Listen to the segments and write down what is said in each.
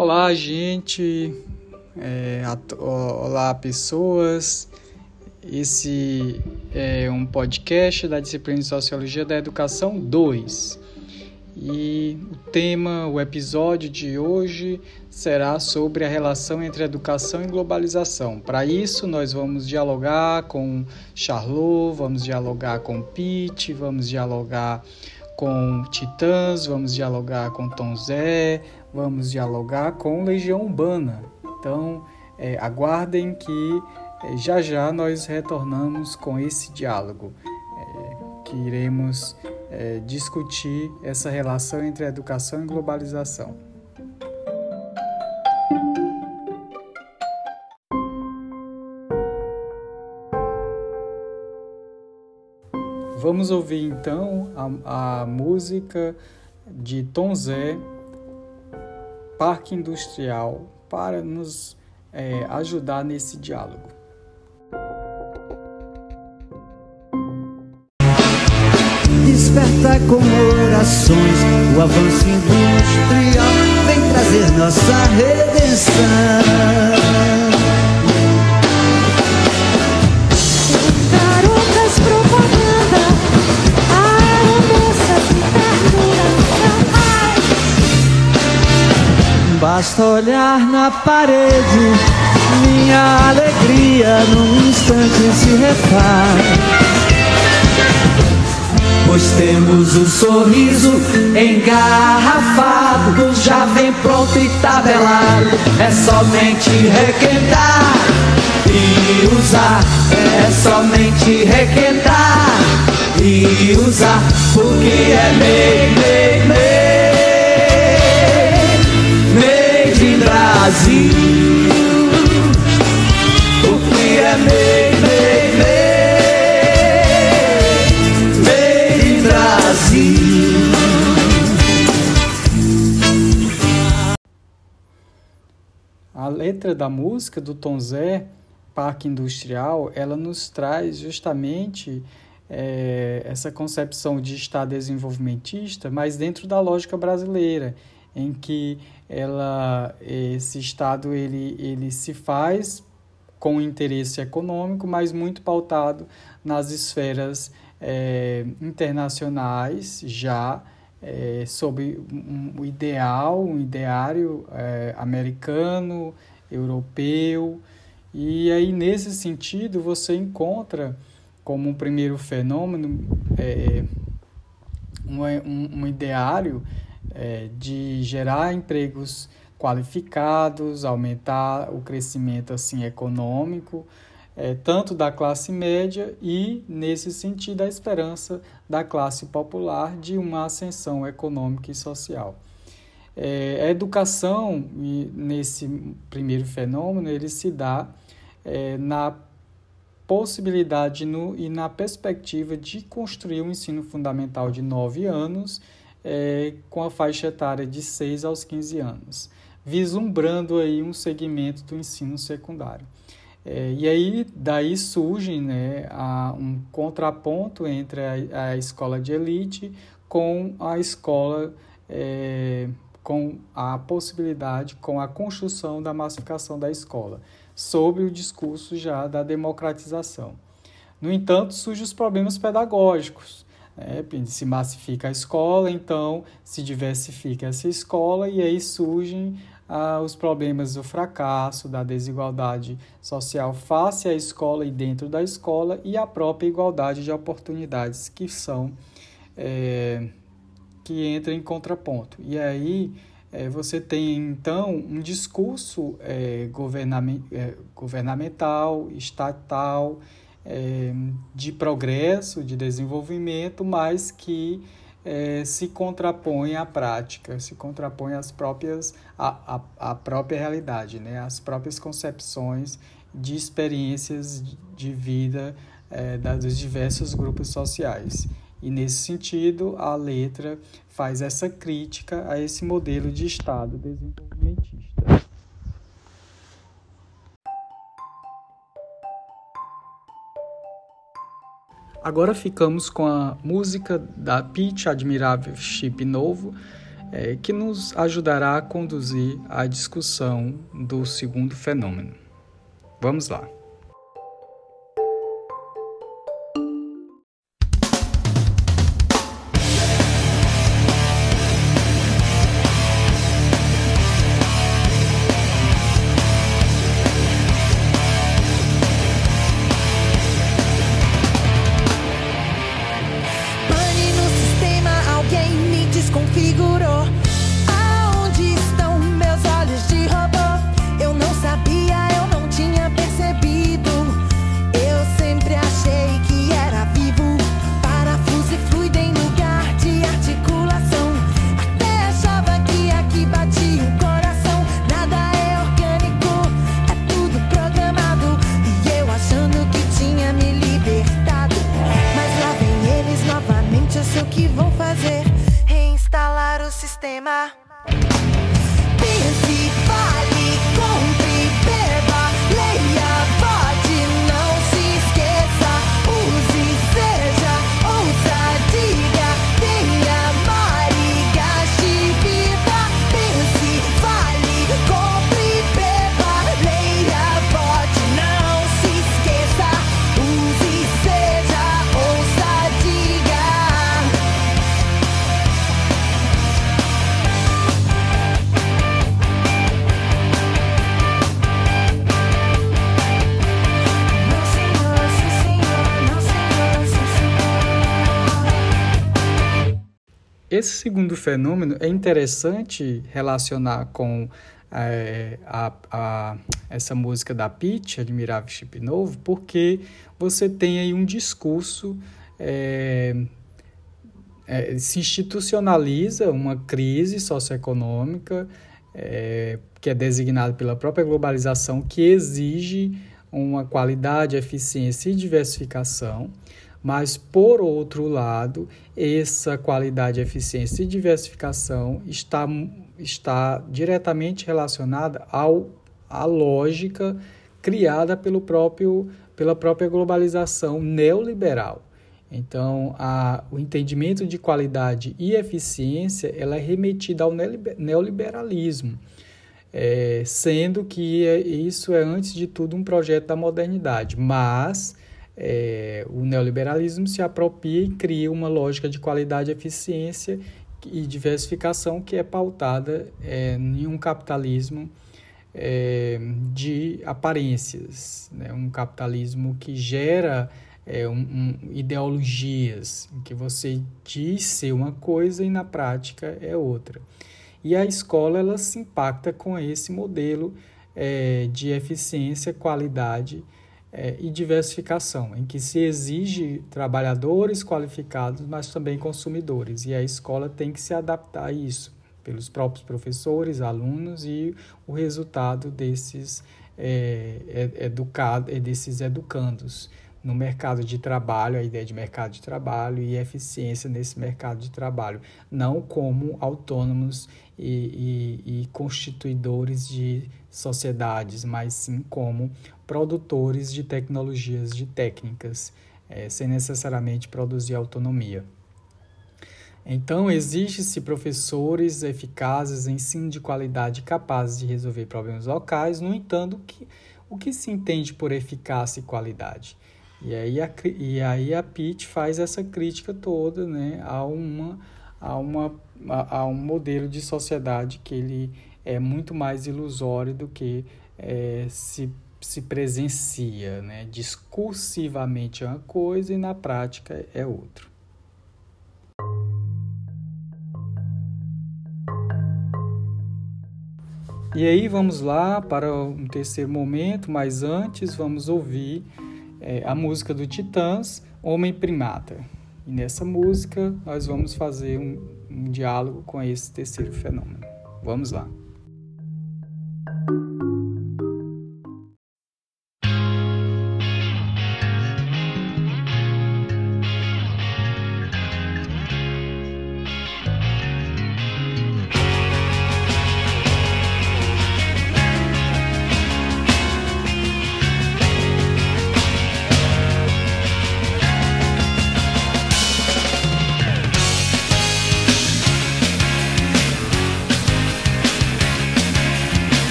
Olá, gente. É, olá, pessoas. Esse é um podcast da disciplina de Sociologia da Educação 2. E o tema, o episódio de hoje será sobre a relação entre educação e globalização. Para isso, nós vamos dialogar com Charlot, vamos dialogar com Pete, vamos dialogar com Titãs, vamos dialogar com Tom Zé, vamos dialogar com Legião Urbana. Então, é, aguardem que é, já já nós retornamos com esse diálogo, é, que iremos é, discutir essa relação entre educação e globalização. Vamos ouvir então a, a música de Tom Zé, Parque Industrial, para nos é, ajudar nesse diálogo. Desperta com orações o avanço industrial vem trazer nossa redenção. Basta olhar na parede, minha alegria num instante se refaz. Pois temos o sorriso engarrafado, já vem pronto e tabelado. É somente requentar e usar, é somente requentar e usar, porque é meio, meio, meio. Brasil. O que é Brasil. A letra da música do Tom Zé, Parque Industrial, ela nos traz justamente é, essa concepção de Estado desenvolvimentista, mas dentro da lógica brasileira, em que ela, esse Estado ele, ele se faz com interesse econômico, mas muito pautado nas esferas é, internacionais, já é, sob um, ideal, um ideário é, americano, europeu. E aí, nesse sentido, você encontra como um primeiro fenômeno é, um, um, um ideário é, de gerar empregos qualificados, aumentar o crescimento assim econômico, é, tanto da classe média e, nesse sentido, a esperança da classe popular de uma ascensão econômica e social. É, a educação, nesse primeiro fenômeno, ele se dá é, na possibilidade no, e na perspectiva de construir um ensino fundamental de nove anos é, com a faixa etária de 6 aos 15 anos, vislumbrando aí um segmento do ensino secundário. É, e aí daí surge né, a, um contraponto entre a, a, escola de elite com a escola é, com a possibilidade, com a construção da massificação da escola, sobre o discurso já da democratização. No entanto, surgem os problemas pedagógicos, é, se massifica a escola, então se diversifica essa escola e aí surgem ah, os problemas do fracasso, da desigualdade social face à escola e dentro da escola e a própria igualdade de oportunidades que são é, que entra em contraponto. E aí é, você tem então um discurso é governamental, estatal, é, de progresso, de desenvolvimento, mas que é, se contrapõe à prática, se contrapõe às próprias, à, à, à própria realidade, né? às próprias concepções de experiências de vida é, dos diversos grupos sociais. E nesse sentido, a letra faz essa crítica a esse modelo de Estado desenvolvimentista. Agora ficamos com a música da Peach Admirável Chip Novo, é, que nos ajudará a conduzir a discussão do segundo fenômeno. Vamos lá. Esse segundo fenômeno é interessante relacionar com é, a, a, essa música da Pitch, Admirável Chip Novo, porque você tem aí um discurso, é, é, se institucionaliza uma crise socioeconômica que é designada pela própria globalização, que exige uma qualidade, eficiência e diversificação mas, por outro lado, essa qualidade, eficiência e diversificação está, está diretamente relacionada ao, à lógica criada pelo próprio, pela própria globalização neoliberal. Então, a, o entendimento de qualidade e eficiência ela é remetida ao neoliberalismo, é, sendo que isso é, antes de tudo, um projeto da modernidade, mas é, o neoliberalismo se apropria e cria uma lógica de qualidade, eficiência e diversificação que é pautada é, em um capitalismo é, de aparências, né? um capitalismo que gera é, um, um, ideologias, em que você diz ser uma coisa e na prática é outra. E a escola ela se impacta com esse modelo é, de eficiência, qualidade é, e diversificação, em que se exige trabalhadores qualificados, mas também consumidores, e a escola tem que se adaptar a isso, pelos próprios professores, alunos e o resultado desses, é, educado, desses educandos no mercado de trabalho, a ideia de mercado de trabalho e eficiência nesse mercado de trabalho, não como autônomos e, e, e constituidores de sociedades, mas sim como produtores de tecnologias, de técnicas, é, sem necessariamente produzir autonomia. Então, exige-se professores eficazes, ensino de qualidade capazes de resolver problemas locais, no entanto, que, o que se entende por eficácia e qualidade? E aí a, e aí a Pitt faz essa crítica toda né, a, uma, a, uma, a, a um modelo de sociedade que ele é muito mais ilusório do que é, se, se presencia. Né? Discursivamente é uma coisa e na prática é outra. E aí vamos lá para um terceiro momento, mas antes vamos ouvir é, a música do Titãs, Homem Primata. E nessa música nós vamos fazer um, um diálogo com esse terceiro fenômeno. Vamos lá.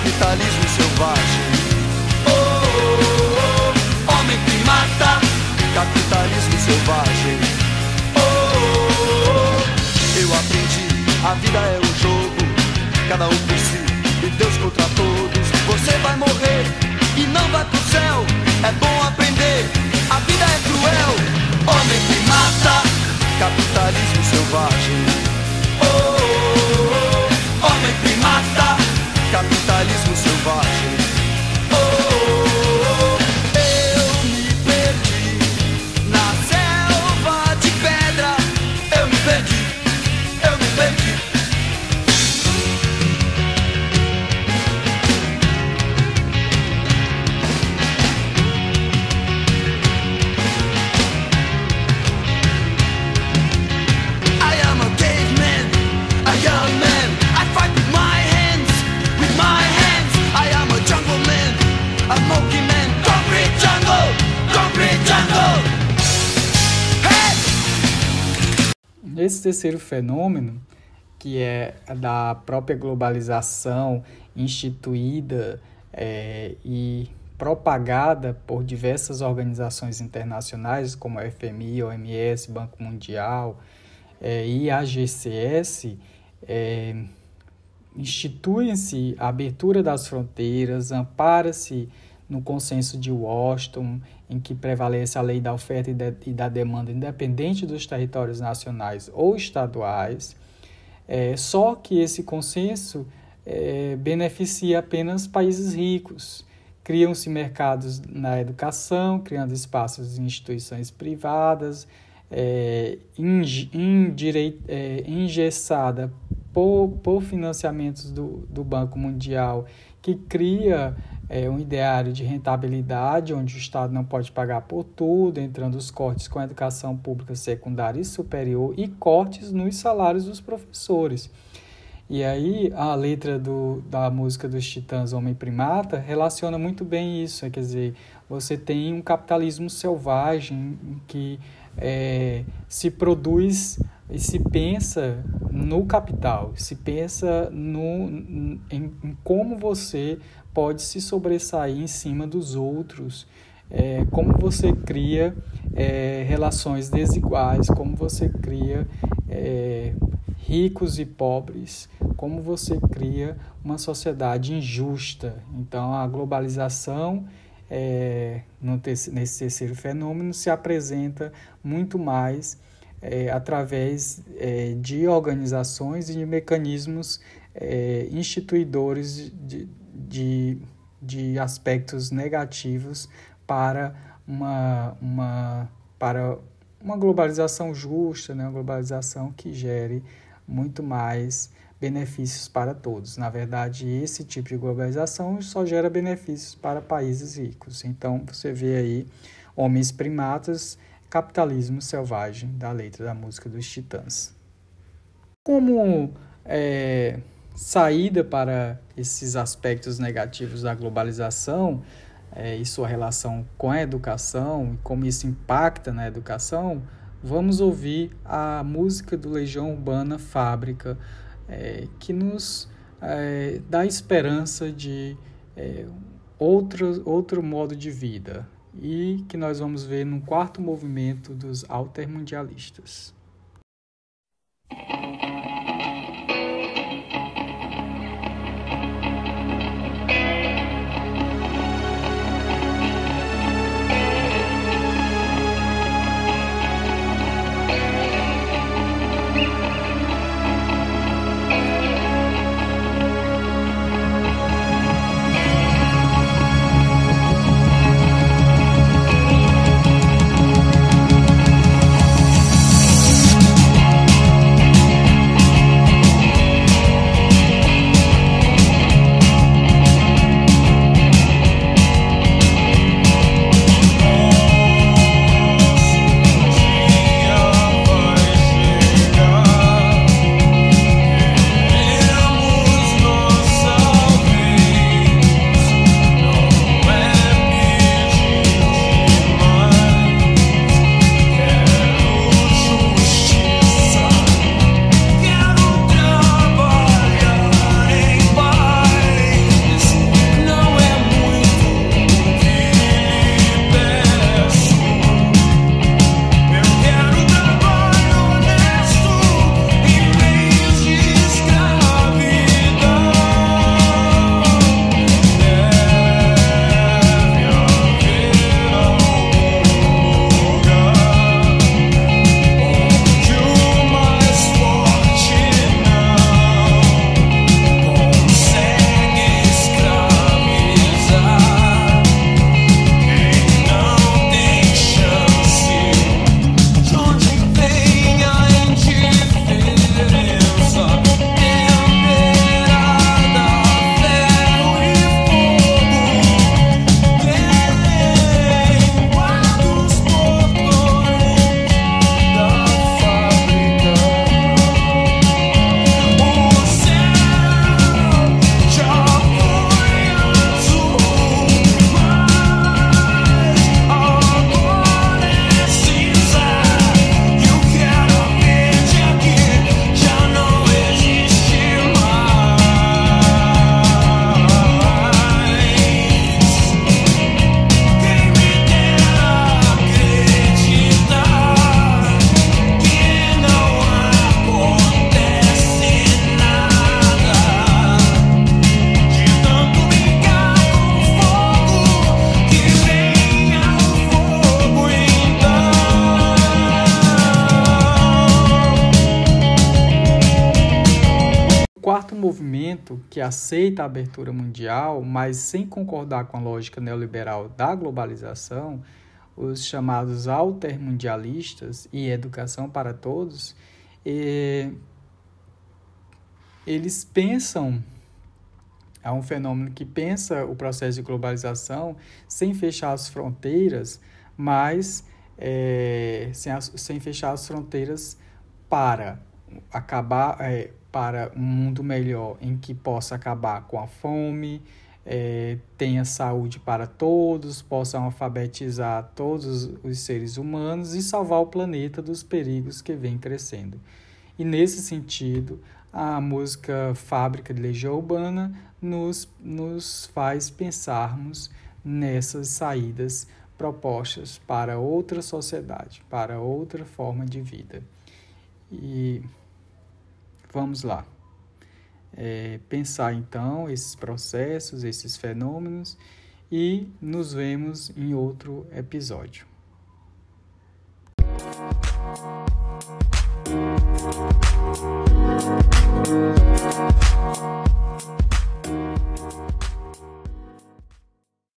Capitalismo selvagem. Oh, oh, oh. Homem primata, capitalismo selvagem. Oh, oh, oh. Eu aprendi, a vida é um jogo, cada um por si e Deus contra todos. Você vai morrer e não vai pro céu. É bom aprender, a vida é cruel. Homem que mata, capitalismo selvagem. Oh, oh, homem que mata, capitalismo selvagem. Esse terceiro fenômeno, que é da própria globalização instituída é, e propagada por diversas organizações internacionais, como a FMI, OMS, Banco Mundial é, e a GCS, é, instituem-se a abertura das fronteiras, ampara-se no consenso de Washington, em que prevalece a lei da oferta e da demanda independente dos territórios nacionais ou estaduais, é, só que esse consenso é, beneficia apenas países ricos. Criam-se mercados na educação, criando espaços em instituições privadas, é, indireit, é, engessada por, por financiamentos do, do Banco Mundial, que cria é, um ideário de rentabilidade, onde o Estado não pode pagar por tudo, entrando os cortes com a educação pública secundária e superior e cortes nos salários dos professores. E aí a letra do, da música dos Titãs Homem Primata relaciona muito bem isso, é, quer dizer, você tem um capitalismo selvagem que é, se produz e se pensa no capital, se pensa no, em, em como você pode se sobressair em cima dos outros, é, como você cria é, relações desiguais, como você cria é, ricos e pobres, como você cria uma sociedade injusta. Então, a globalização é, nesse terceiro fenômeno se apresenta muito mais é, através é, de organizações e de mecanismos é, instituidores de, de, de aspectos negativos para uma, uma, para uma globalização justa, né? uma globalização que gere muito mais benefícios para todos. Na verdade, esse tipo de globalização só gera benefícios para países ricos. Então, você vê aí homens primatas, capitalismo selvagem da letra da música dos Titãs. Como é, saída para esses aspectos negativos da globalização é, e sua relação com a educação e como isso impacta na educação, vamos ouvir a música do Legião Urbana Fábrica, é, que nos é, dá esperança de é, outro, outro modo de vida e que nós vamos ver no quarto movimento dos altermundialistas. Aceita a abertura mundial, mas sem concordar com a lógica neoliberal da globalização, os chamados altermundialistas e educação para todos, e, eles pensam é um fenômeno que pensa o processo de globalização sem fechar as fronteiras, mas é, sem, as, sem fechar as fronteiras para acabar, é, para um mundo melhor em que possa acabar com a fome, é, tenha saúde para todos, possam alfabetizar todos os seres humanos e salvar o planeta dos perigos que vem crescendo. E nesse sentido, a música Fábrica de Legião Urbana nos, nos faz pensarmos nessas saídas propostas para outra sociedade, para outra forma de vida. E Vamos lá. É, pensar então esses processos, esses fenômenos e nos vemos em outro episódio.